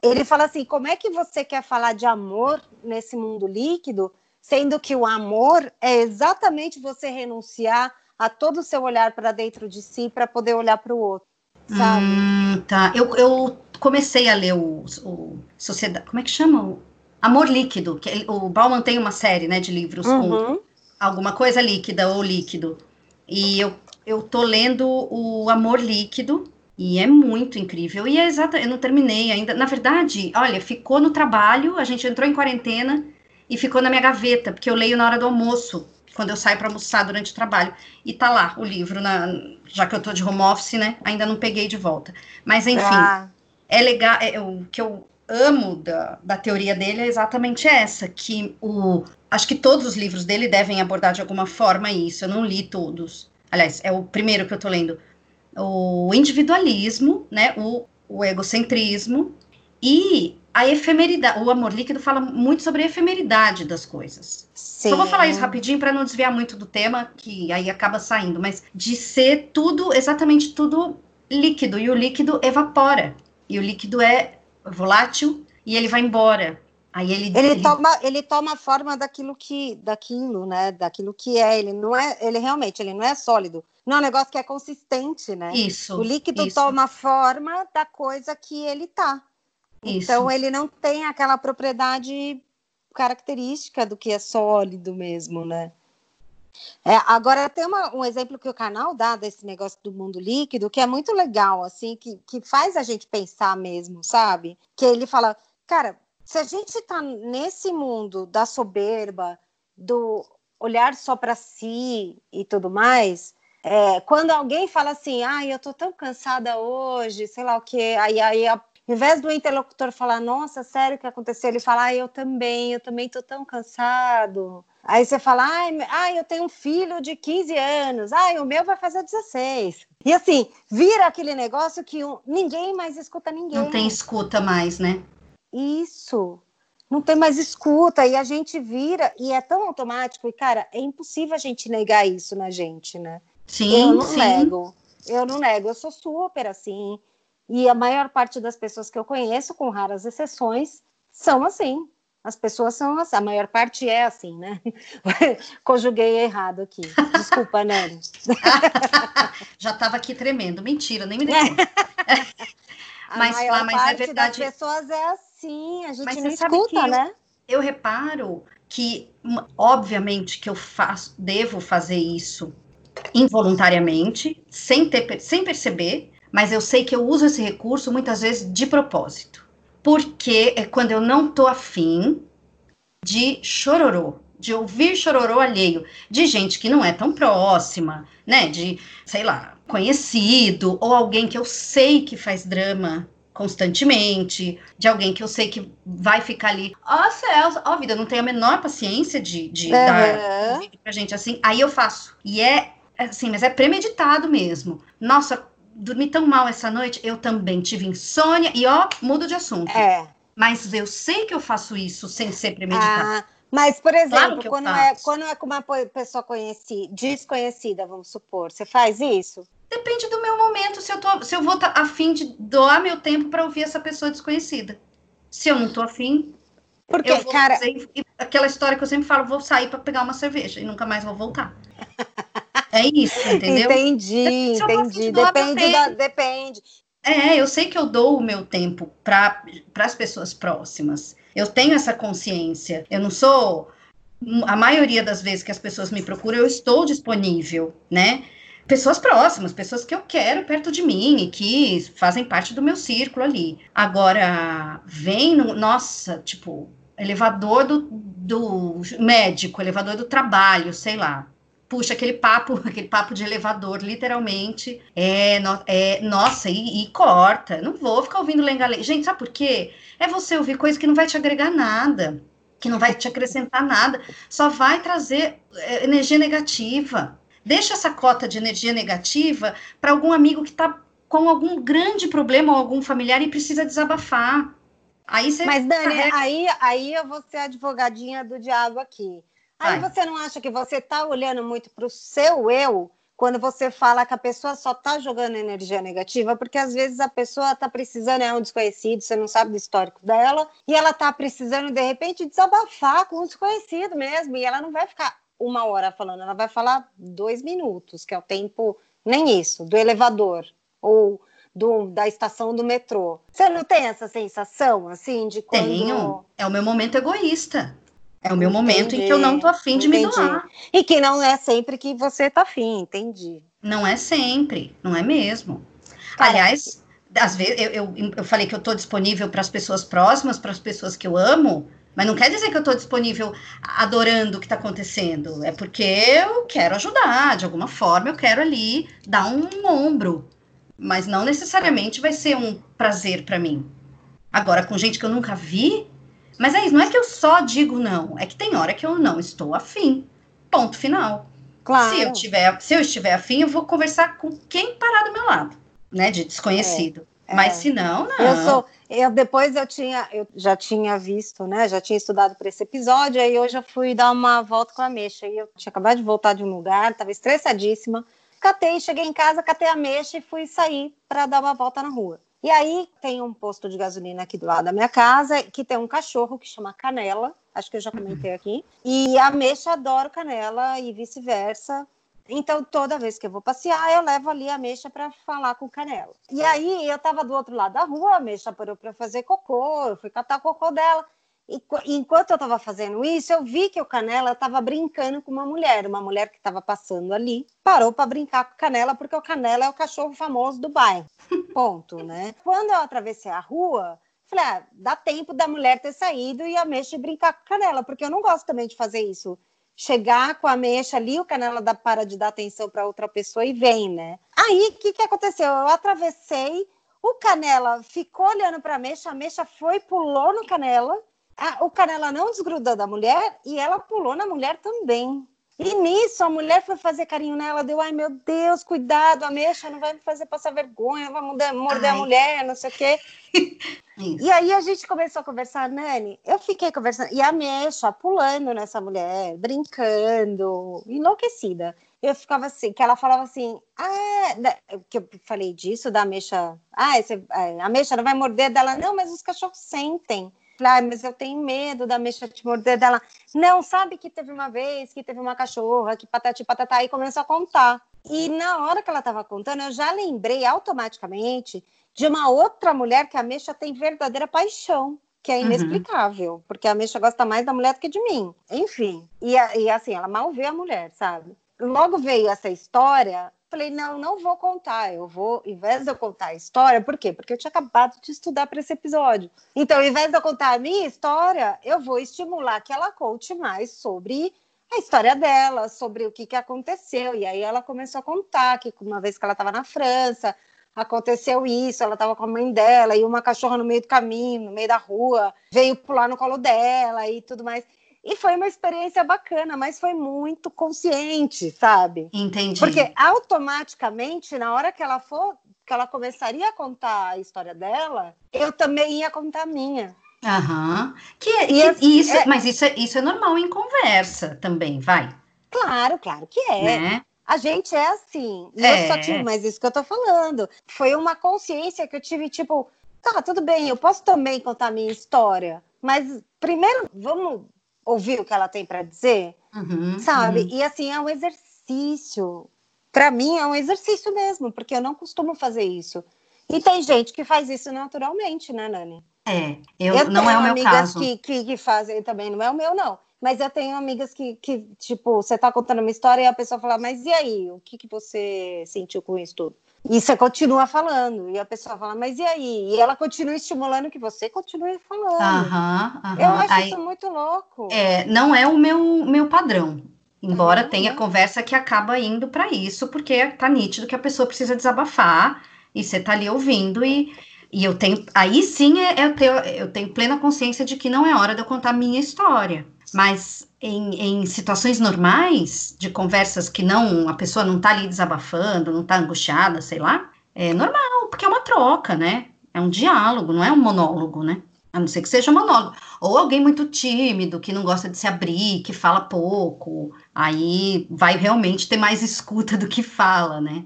ele fala assim: como é que você quer falar de amor nesse mundo líquido, sendo que o amor é exatamente você renunciar a todo o seu olhar para dentro de si para poder olhar para o outro, sabe? Hum, tá. Eu, eu comecei a ler o, o Sociedade. Como é que chama? Amor Líquido, que o Bauman tem uma série, né, de livros uhum. com alguma coisa líquida ou líquido. E eu, eu tô lendo o Amor Líquido, e é muito incrível. E é exato, eu não terminei ainda. Na verdade, olha, ficou no trabalho, a gente entrou em quarentena e ficou na minha gaveta, porque eu leio na hora do almoço, quando eu saio para almoçar durante o trabalho. E tá lá o livro, na, já que eu tô de home office, né? Ainda não peguei de volta. Mas enfim, ah. é legal. É, o que eu amo da, da teoria dele é exatamente essa, que o acho que todos os livros dele devem abordar de alguma forma isso. Eu não li todos. Aliás, é o primeiro que eu tô lendo. O individualismo, né? O, o egocentrismo e a efemeridade. O amor líquido fala muito sobre a efemeridade das coisas. Sim. Só vou falar isso rapidinho para não desviar muito do tema, que aí acaba saindo, mas de ser tudo, exatamente tudo líquido, e o líquido evapora. E o líquido é volátil e ele vai embora. Aí ele, ele, ele, toma ele toma a forma daquilo que daquilo, né? Daquilo que é. Ele não é ele realmente ele não é sólido. Não é um negócio que é consistente, né? Isso. O líquido isso. toma a forma da coisa que ele tá. Isso. Então ele não tem aquela propriedade característica do que é sólido mesmo, né? É, agora tem uma, um exemplo que o canal dá desse negócio do mundo líquido que é muito legal, assim, que, que faz a gente pensar mesmo, sabe? Que ele fala, cara, se a gente está nesse mundo da soberba, do olhar só para si e tudo mais, É, quando alguém fala assim, ah, eu tô tão cansada hoje, sei lá o que, aí, aí ao invés do interlocutor falar, nossa, sério o que aconteceu, ele fala, ah, eu também, eu também tô tão cansado. Aí você fala, ai, ai, eu tenho um filho de 15 anos, ai, o meu vai fazer 16. E assim, vira aquele negócio que ninguém mais escuta ninguém. Não tem escuta mais, né? Isso. Não tem mais escuta e a gente vira e é tão automático e cara, é impossível a gente negar isso na gente, né? Sim, eu não sim. nego. Eu não nego, eu sou super assim. E a maior parte das pessoas que eu conheço, com raras exceções, são assim. As pessoas são assim, a maior parte é assim, né? Conjuguei errado aqui. Desculpa, Nani. Já estava aqui tremendo. Mentira, nem me conta. mas, a maior mas é parte é verdade. das pessoas é assim, a gente mas não escuta, né? Eu, eu reparo que, obviamente, que eu faço, devo fazer isso involuntariamente, sem, ter, sem perceber, mas eu sei que eu uso esse recurso muitas vezes de propósito porque é quando eu não tô afim de chororô, de ouvir chororô alheio, de gente que não é tão próxima, né? De, sei lá, conhecido, ou alguém que eu sei que faz drama constantemente, de alguém que eu sei que vai ficar ali, ó oh, céus, ó oh, vida, não tenho a menor paciência de, de uhum. dar pra gente assim, aí eu faço. E é assim, mas é premeditado mesmo. Nossa, dormi tão mal essa noite, eu também tive insônia e ó, mudo de assunto. É. Mas eu sei que eu faço isso sem ser premeditado. Ah, mas, por exemplo, claro quando, é, quando é com uma pessoa conhecida, desconhecida, vamos supor, você faz isso? Depende do meu momento, se eu, tô, se eu vou estar tá afim de doar meu tempo para ouvir essa pessoa desconhecida. Se eu não tô afim, porque, cara. Fazer, aquela história que eu sempre falo, vou sair para pegar uma cerveja e nunca mais vou voltar. É isso, entendeu? Entendi, entendi. Depende, da, depende. É, eu sei que eu dou o meu tempo para as pessoas próximas. Eu tenho essa consciência. Eu não sou. A maioria das vezes que as pessoas me procuram, eu estou disponível, né? Pessoas próximas, pessoas que eu quero perto de mim e que fazem parte do meu círculo ali. Agora, vem no. Nossa, tipo, elevador do, do médico, elevador do trabalho, sei lá puxa aquele papo, aquele papo de elevador, literalmente, é, no, é nossa, e, e, corta. Não vou ficar ouvindo lenga Gente, sabe por quê? É você ouvir coisa que não vai te agregar nada, que não vai te acrescentar nada, só vai trazer é, energia negativa. Deixa essa cota de energia negativa para algum amigo que está com algum grande problema ou algum familiar e precisa desabafar. Aí você Mas, Dani, carrega... aí, aí eu vou ser advogadinha do diabo aqui. Aí Vai. você não acha que você está olhando muito para o seu eu quando você fala que a pessoa só está jogando energia negativa, porque às vezes a pessoa está precisando, é um desconhecido, você não sabe do histórico dela, e ela está precisando, de repente, desabafar com um desconhecido mesmo, e ela não vai ficar uma hora falando, ela vai falar dois minutos, que é o tempo, nem isso, do elevador, ou do, da estação do metrô. Você não tem essa sensação, assim, de quando... Tenho, é o meu momento egoísta. É o meu entendi, momento em que eu não tô afim de entendi. me doar. E que não é sempre que você tá afim, entendi. Não é sempre, não é mesmo. Cara, Aliás, às vezes eu, eu, eu falei que eu tô disponível para as pessoas próximas, para as pessoas que eu amo, mas não quer dizer que eu estou disponível adorando o que está acontecendo. É porque eu quero ajudar, de alguma forma eu quero ali dar um ombro. Mas não necessariamente vai ser um prazer para mim. Agora, com gente que eu nunca vi, mas é isso, não é que eu só digo não, é que tem hora que eu não estou afim. Ponto final. Claro. Se eu, tiver, se eu estiver afim, eu vou conversar com quem parar do meu lado, né? De desconhecido. É, Mas é. se não, não. Eu sou. Eu, depois eu tinha, eu já tinha visto, né? Já tinha estudado para esse episódio, aí hoje eu fui dar uma volta com a Mexa. E eu tinha acabado de voltar de um lugar, estava estressadíssima. Catei, cheguei em casa, catei a mexa e fui sair para dar uma volta na rua. E aí tem um posto de gasolina aqui do lado da minha casa que tem um cachorro que chama Canela, acho que eu já comentei aqui. E a Mexa adora Canela e vice-versa. Então, toda vez que eu vou passear, eu levo ali a Mexa para falar com Canela. E aí, eu estava do outro lado da rua, a Mexa parou para fazer cocô, eu fui catar o cocô dela. E enquanto eu estava fazendo isso, eu vi que o Canela estava brincando com uma mulher, uma mulher que estava passando ali, parou para brincar com o Canela, porque o Canela é o cachorro famoso do bairro. Ponto, né? Quando eu atravessei a rua, falei, ah, dá tempo da mulher ter saído e a mexe brincar com o Canela, porque eu não gosto também de fazer isso. chegar com a mecha ali, o canela dá, para de dar atenção para outra pessoa e vem, né? Aí, o que, que aconteceu? Eu atravessei, o canela ficou olhando para a mecha, a mecha foi, pulou no canela, a, o canela não desgrudou da mulher e ela pulou na mulher também. E nisso a mulher foi fazer carinho nela, deu, ai meu Deus, cuidado, a mecha não vai me fazer passar vergonha, vai morder, morder a mulher, não sei o quê. e aí a gente começou a conversar, Nani, eu fiquei conversando, e a mecha pulando nessa mulher, brincando, enlouquecida. Eu ficava assim, que ela falava assim, ah, que eu falei disso, da mecha, ah, esse, a mecha não vai morder dela, não, mas os cachorros sentem. Falei, mas eu tenho medo da mexa te morder dela. Não, sabe que teve uma vez que teve uma cachorra que patati patatá e começou a contar. E na hora que ela estava contando, eu já lembrei automaticamente de uma outra mulher que a mexa tem verdadeira paixão, que é uhum. inexplicável, uhum. porque a mexa gosta mais da mulher do que de mim. Enfim, e, e assim, ela mal vê a mulher, sabe? Logo veio essa história Falei, não, não vou contar. Eu vou, em vez de eu contar a história, por quê? Porque eu tinha acabado de estudar para esse episódio. Então, em vez de eu contar a minha história, eu vou estimular que ela conte mais sobre a história dela, sobre o que, que aconteceu. E aí ela começou a contar que uma vez que ela estava na França, aconteceu isso, ela estava com a mãe dela e uma cachorra no meio do caminho, no meio da rua, veio pular no colo dela e tudo mais. E foi uma experiência bacana, mas foi muito consciente, sabe? Entendi. Porque automaticamente, na hora que ela for, que ela começaria a contar a história dela, eu também ia contar a minha. Aham. Que, é, e, que, isso, é, mas isso é, isso é normal em conversa também, vai. Claro, claro que é. Né? A gente é assim. É. Eu só tive, mas isso que eu tô falando. Foi uma consciência que eu tive, tipo, tá, tudo bem, eu posso também contar a minha história. Mas primeiro, vamos ouvir o que ela tem para dizer, uhum, sabe? Uhum. E assim, é um exercício. Para mim, é um exercício mesmo, porque eu não costumo fazer isso. E tem gente que faz isso naturalmente, né, Nani? É, eu, eu não é o meu caso. Que, que, que fazem também, não é o meu, não. Mas eu tenho amigas que, que, tipo, você tá contando uma história e a pessoa fala, mas e aí? O que, que você sentiu com isso tudo? E você continua falando, e a pessoa fala, mas e aí? E ela continua estimulando que você continue falando. Aham, aham. Eu acho aí, isso muito louco. É, não é o meu, meu padrão. Embora uhum. tenha conversa que acaba indo para isso, porque tá nítido que a pessoa precisa desabafar, e você tá ali ouvindo, e, e eu tenho. Aí sim é, é eu, tenho, eu tenho plena consciência de que não é hora de eu contar a minha história. Mas em, em, situações normais, de conversas que não, a pessoa não tá ali desabafando, não tá angustiada, sei lá, é normal, porque é uma troca, né? É um diálogo, não é um monólogo, né? A não ser que seja um monólogo. Ou alguém muito tímido, que não gosta de se abrir, que fala pouco, aí vai realmente ter mais escuta do que fala, né?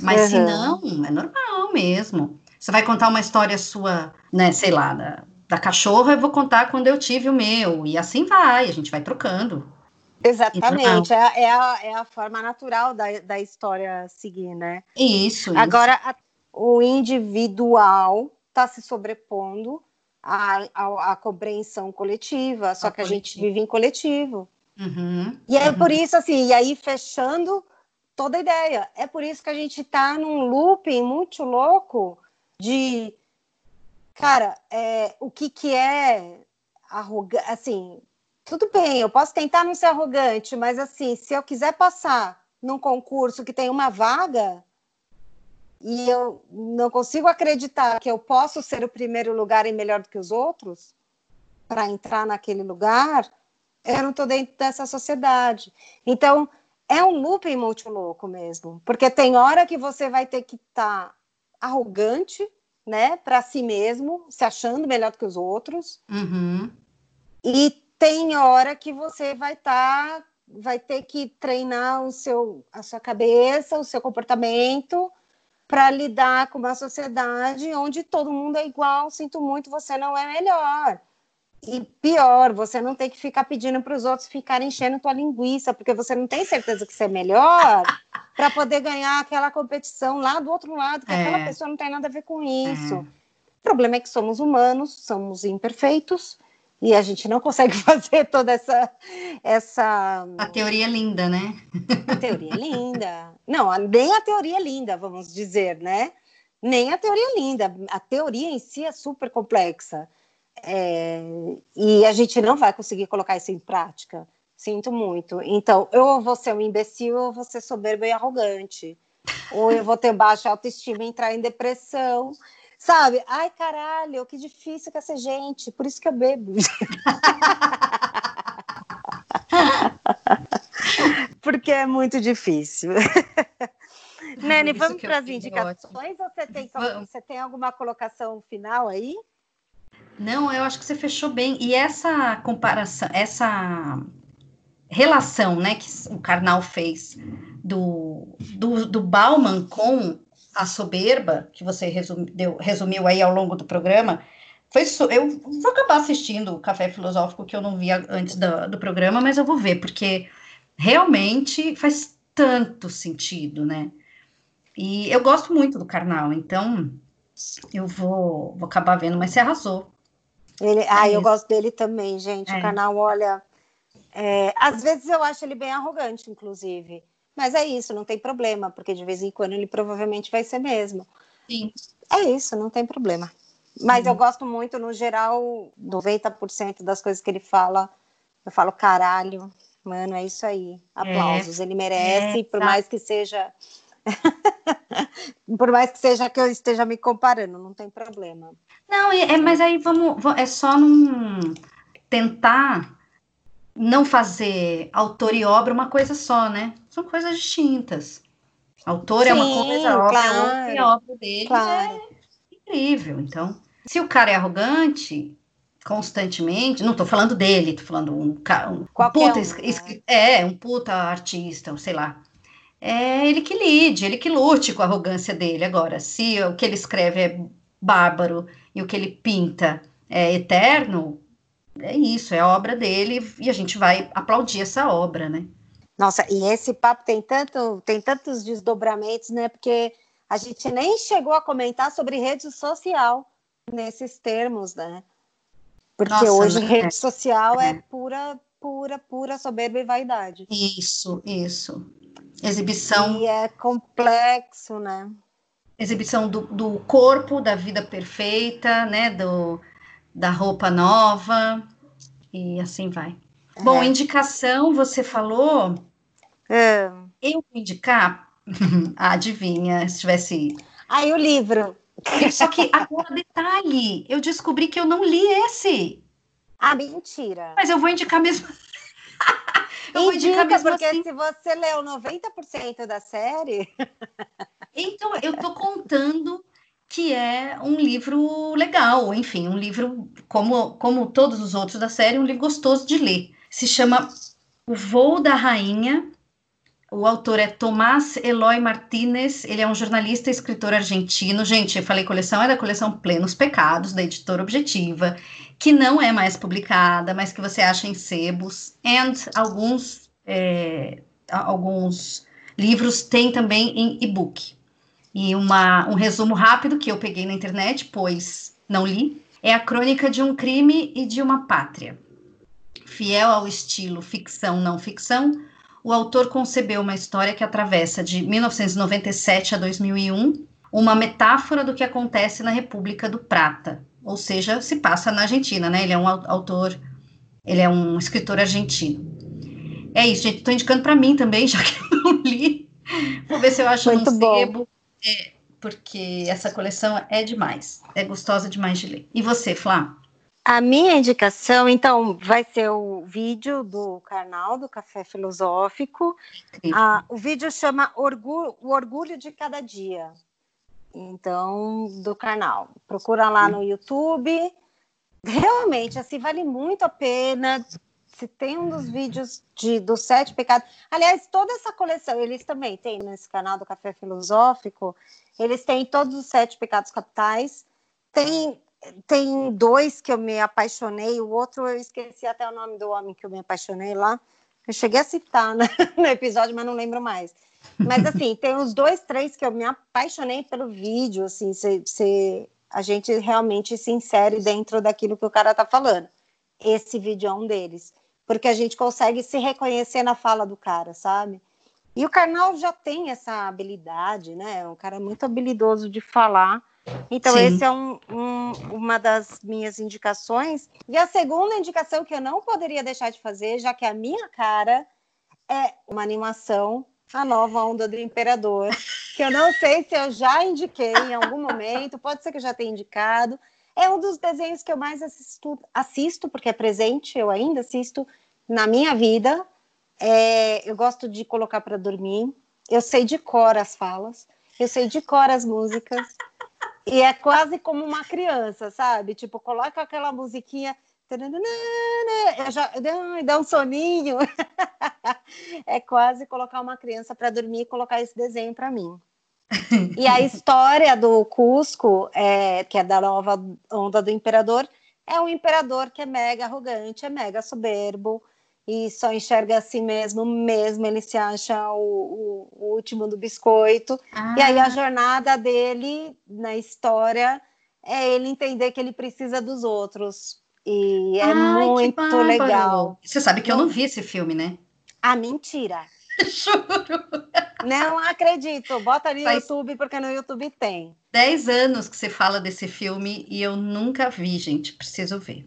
Mas uhum. se não, é normal mesmo. Você vai contar uma história sua, né, sei lá, da, da cachorra eu vou contar quando eu tive o meu, e assim vai, a gente vai trocando. Exatamente, é, é, a, é a forma natural da, da história seguir, né? Isso. Agora, A, o individual está se sobrepondo à, à, à, compreensão coletiva, só a que coletivo. a gente vive em coletivo. Uhum, e é uhum. por isso, assim, e aí fechando toda a ideia, é por isso que a gente está num looping muito louco de Cara, é, o que, que é arrogante? Assim, tudo bem, eu posso tentar não ser arrogante, mas assim, se eu quiser passar num concurso que tem uma vaga e eu não consigo acreditar que eu posso ser o primeiro lugar e melhor do que os outros para entrar naquele lugar, eu não estou dentro dessa sociedade. Então, é um looping muito louco mesmo, porque tem hora que você vai ter que estar tá arrogante né, para si mesmo, se achando melhor do que os outros. Uhum. E tem hora que você vai estar, tá, vai ter que treinar o seu, a sua cabeça, o seu comportamento para lidar com uma sociedade onde todo mundo é igual. Sinto muito, você não é melhor. E pior, você não tem que ficar pedindo para os outros ficarem enchendo tua linguiça, porque você não tem certeza que você é melhor para poder ganhar aquela competição lá do outro lado, que é. aquela pessoa não tem nada a ver com isso. É. O problema é que somos humanos, somos imperfeitos e a gente não consegue fazer toda essa essa a teoria é linda, né? A teoria é linda. Não, nem a teoria é linda, vamos dizer, né? Nem a teoria é linda. A teoria em si é super complexa. É, e a gente não vai conseguir colocar isso em prática. Sinto muito. Então, eu vou ser um imbecil ou vou ser soberbo e arrogante. Ou eu vou ter baixa autoestima e entrar em depressão. Sabe? Ai, caralho, que difícil que é ser gente. Por isso que eu bebo. Porque é muito difícil. Nene, vamos para as indicações ou você tem, você tem alguma colocação final aí? Não, eu acho que você fechou bem. E essa comparação, essa relação né, que o Karnal fez do, do, do Bauman com a soberba, que você resumiu, resumiu aí ao longo do programa, foi eu vou acabar assistindo o Café Filosófico, que eu não via antes do, do programa, mas eu vou ver, porque realmente faz tanto sentido, né? E eu gosto muito do Karnal, então eu vou, vou acabar vendo, mas você arrasou. Ele, é ah, eu gosto dele também, gente. É. O canal, olha. É, às vezes eu acho ele bem arrogante, inclusive. Mas é isso, não tem problema, porque de vez em quando ele provavelmente vai ser mesmo. Sim. É isso, não tem problema. Mas uhum. eu gosto muito, no geral, 90% das coisas que ele fala, eu falo, caralho, mano, é isso aí. Aplausos, é. ele merece, é, por tá. mais que seja. por mais que seja que eu esteja me comparando, não tem problema. Não, é, é mas aí vamos, é só não tentar não fazer autor e obra uma coisa só, né? São coisas distintas. Autor Sim, é uma coisa, obra claro, é outra, e a obra dele claro. é incrível. Então, se o cara é arrogante constantemente, não estou falando dele, estou falando um, um, um puta, um, né? é, um puta artista, sei lá. É ele que lide, ele que lute com a arrogância dele. Agora, se o que ele escreve é bárbaro e o que ele pinta é eterno, é isso, é a obra dele e a gente vai aplaudir essa obra, né? Nossa, e esse papo tem tanto, tem tantos desdobramentos, né? Porque a gente nem chegou a comentar sobre rede social nesses termos, né? Porque Nossa, hoje né? rede social é. é pura, pura, pura soberba e vaidade. Isso, isso. Exibição. E é complexo, né? Exibição do, do corpo, da vida perfeita, né? Do, da roupa nova e assim vai. É. Bom, indicação, você falou. É. Eu vou indicar. Adivinha, se tivesse. Aí o livro. Só que agora, detalhe, eu descobri que eu não li esse. Ah, mentira. Mas eu vou indicar mesmo. eu Indica, porque assim. se você leu 90% da série. então, eu tô contando que é um livro legal, enfim, um livro como, como todos os outros da série, um livro gostoso de ler. Se chama O Voo da Rainha. O autor é Tomás Eloy Martínez, ele é um jornalista e escritor argentino. Gente, eu falei coleção, é da coleção Plenos Pecados, da editora Objetiva, que não é mais publicada, mas que você acha em sebos. And alguns, é, alguns livros tem também em e-book. E uma, um resumo rápido que eu peguei na internet, pois não li, é a crônica de um crime e de uma pátria. Fiel ao estilo ficção não ficção, o autor concebeu uma história que atravessa de 1997 a 2001 uma metáfora do que acontece na República do Prata, ou seja, se passa na Argentina, né? Ele é um autor, ele é um escritor argentino. É isso, gente. Estou indicando para mim também, já que eu não li. Vou ver se eu acho Muito um bom. sebo. É, porque essa coleção é demais, é gostosa demais de ler. E você, Flá? A minha indicação, então, vai ser o vídeo do canal do Café Filosófico. Ah, o vídeo chama Orgulho, O Orgulho de Cada Dia. Então, do canal. Procura lá no YouTube. Realmente, assim, vale muito a pena se tem um dos vídeos de, dos sete pecados. Aliás, toda essa coleção, eles também têm nesse canal do Café Filosófico, eles têm todos os sete pecados capitais. Tem, tem dois que eu me apaixonei, o outro eu esqueci até o nome do homem que eu me apaixonei lá. Eu cheguei a citar né, no episódio, mas não lembro mais. Mas assim, tem os dois, três que eu me apaixonei pelo vídeo, assim, se, se a gente realmente se insere dentro daquilo que o cara tá falando. Esse vídeo é um deles porque a gente consegue se reconhecer na fala do cara, sabe? E o Karnal já tem essa habilidade, né? Um cara muito habilidoso de falar. Então, Sim. esse é um, um, uma das minhas indicações. E a segunda indicação que eu não poderia deixar de fazer, já que a minha cara é uma animação, a nova onda do Imperador, que eu não sei se eu já indiquei em algum momento, pode ser que eu já tenha indicado. É um dos desenhos que eu mais assisto, assisto porque é presente, eu ainda assisto na minha vida. É, eu gosto de colocar para dormir. Eu sei de cor as falas, eu sei de cor as músicas. E é quase como uma criança, sabe? Tipo, coloca aquela musiquinha. Eu já dá um soninho. é quase colocar uma criança para dormir e colocar esse desenho para mim. E a história do Cusco, é, que é da nova onda do imperador, é um imperador que é mega arrogante, é mega soberbo, e só enxerga a si mesmo, mesmo ele se acha o, o, o último do biscoito. Ah. E aí a ah. jornada dele na história é ele entender que ele precisa dos outros. E é Ai, muito legal. Você sabe que eu não vi esse filme, né? Ah, mentira! Juro! Não acredito. Bota ali no YouTube, porque no YouTube tem. Dez anos que você fala desse filme e eu nunca vi, gente. Preciso ver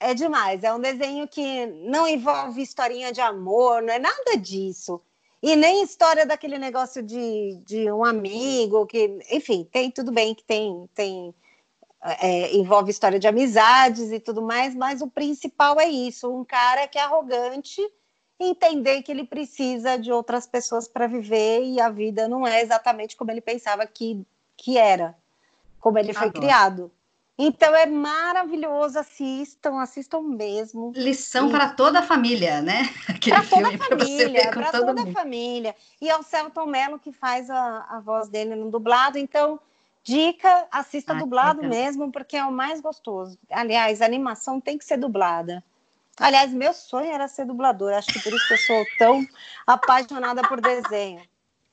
é demais. É um desenho que não envolve historinha de amor, não é nada disso. E nem história daquele negócio de, de um amigo, que, enfim, tem tudo bem que tem, tem é, envolve história de amizades e tudo mais, mas o principal é isso: um cara que é arrogante, entender que ele precisa de outras pessoas para viver e a vida não é exatamente como ele pensava que, que era, como ele foi criado. Então é maravilhoso, assistam, assistam mesmo. Lição e... para toda a família, né? Para toda a família, para toda a família. E é o Celton Mello que faz a, a voz dele no dublado, então dica, assista ah, dublado mesmo, porque é o mais gostoso. Aliás, a animação tem que ser dublada. Aliás, meu sonho era ser dubladora, acho que por isso que eu sou tão apaixonada por desenho.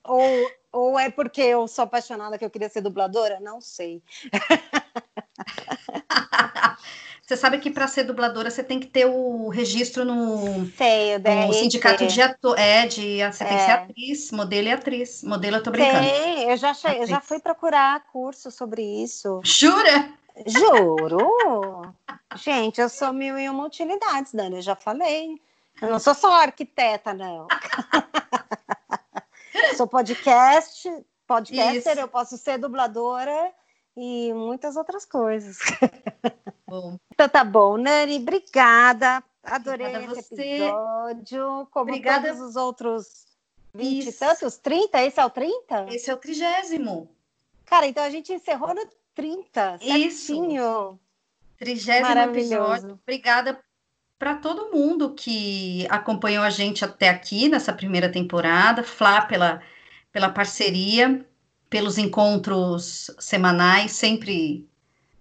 Ou, ou é porque eu sou apaixonada que eu queria ser dubladora? Não sei. Você sabe que para ser dubladora você tem que ter o registro no, Sei, no sindicato de ator. É, de, você é. tem que ser é. atriz, modelo e atriz. Modelo eu tô brincando. Sei, eu já, eu já fui procurar curso sobre isso. Jura? Juro! Gente, eu sou mil e uma utilidades, Dani, eu já falei. Eu não sou só arquiteta, não. sou podcast, podcaster, Isso. eu posso ser dubladora e muitas outras coisas. Bom. então tá bom, Nani, obrigada. Adorei obrigada esse episódio. Como obrigada. todos os outros 20 e tantos, 30? Esse é o 30? Esse é o trigésimo. Cara, então a gente encerrou no 30. Isso. Certinho. Trigésimo episódio. Obrigada para todo mundo que acompanhou a gente até aqui nessa primeira temporada. Flá pela, pela parceria pelos encontros semanais, sempre,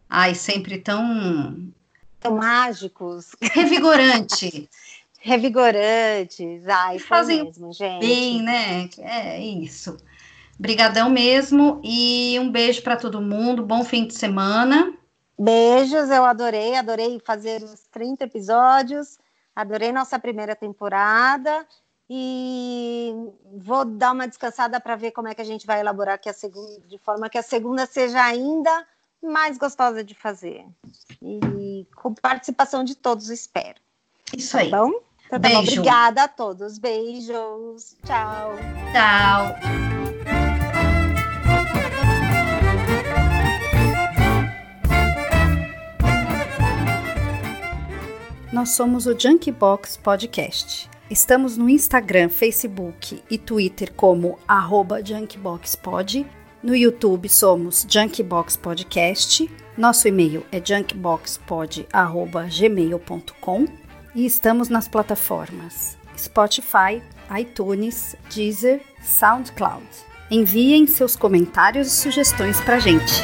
ai, sempre tão tão mágicos, revigorante. Revigorantes, ai, fazem mesmo, gente. bem, né? É isso. Brigadão mesmo e um beijo para todo mundo. Bom fim de semana. Beijos, eu adorei, adorei fazer os 30 episódios. Adorei nossa primeira temporada e vou dar uma descansada para ver como é que a gente vai elaborar aqui a segunda, de forma que a segunda seja ainda mais gostosa de fazer. E com participação de todos, espero. Isso aí. Tá bom? Então, tá bom. Obrigada a todos. Beijos. Tchau. Tchau. Nós somos o Junkbox Podcast. Estamos no Instagram, Facebook e Twitter como junkboxpod. No YouTube somos Junkbox Podcast. Nosso e-mail é junkboxpod.gmail.com e estamos nas plataformas Spotify, iTunes, Deezer, SoundCloud. Enviem seus comentários e sugestões para gente.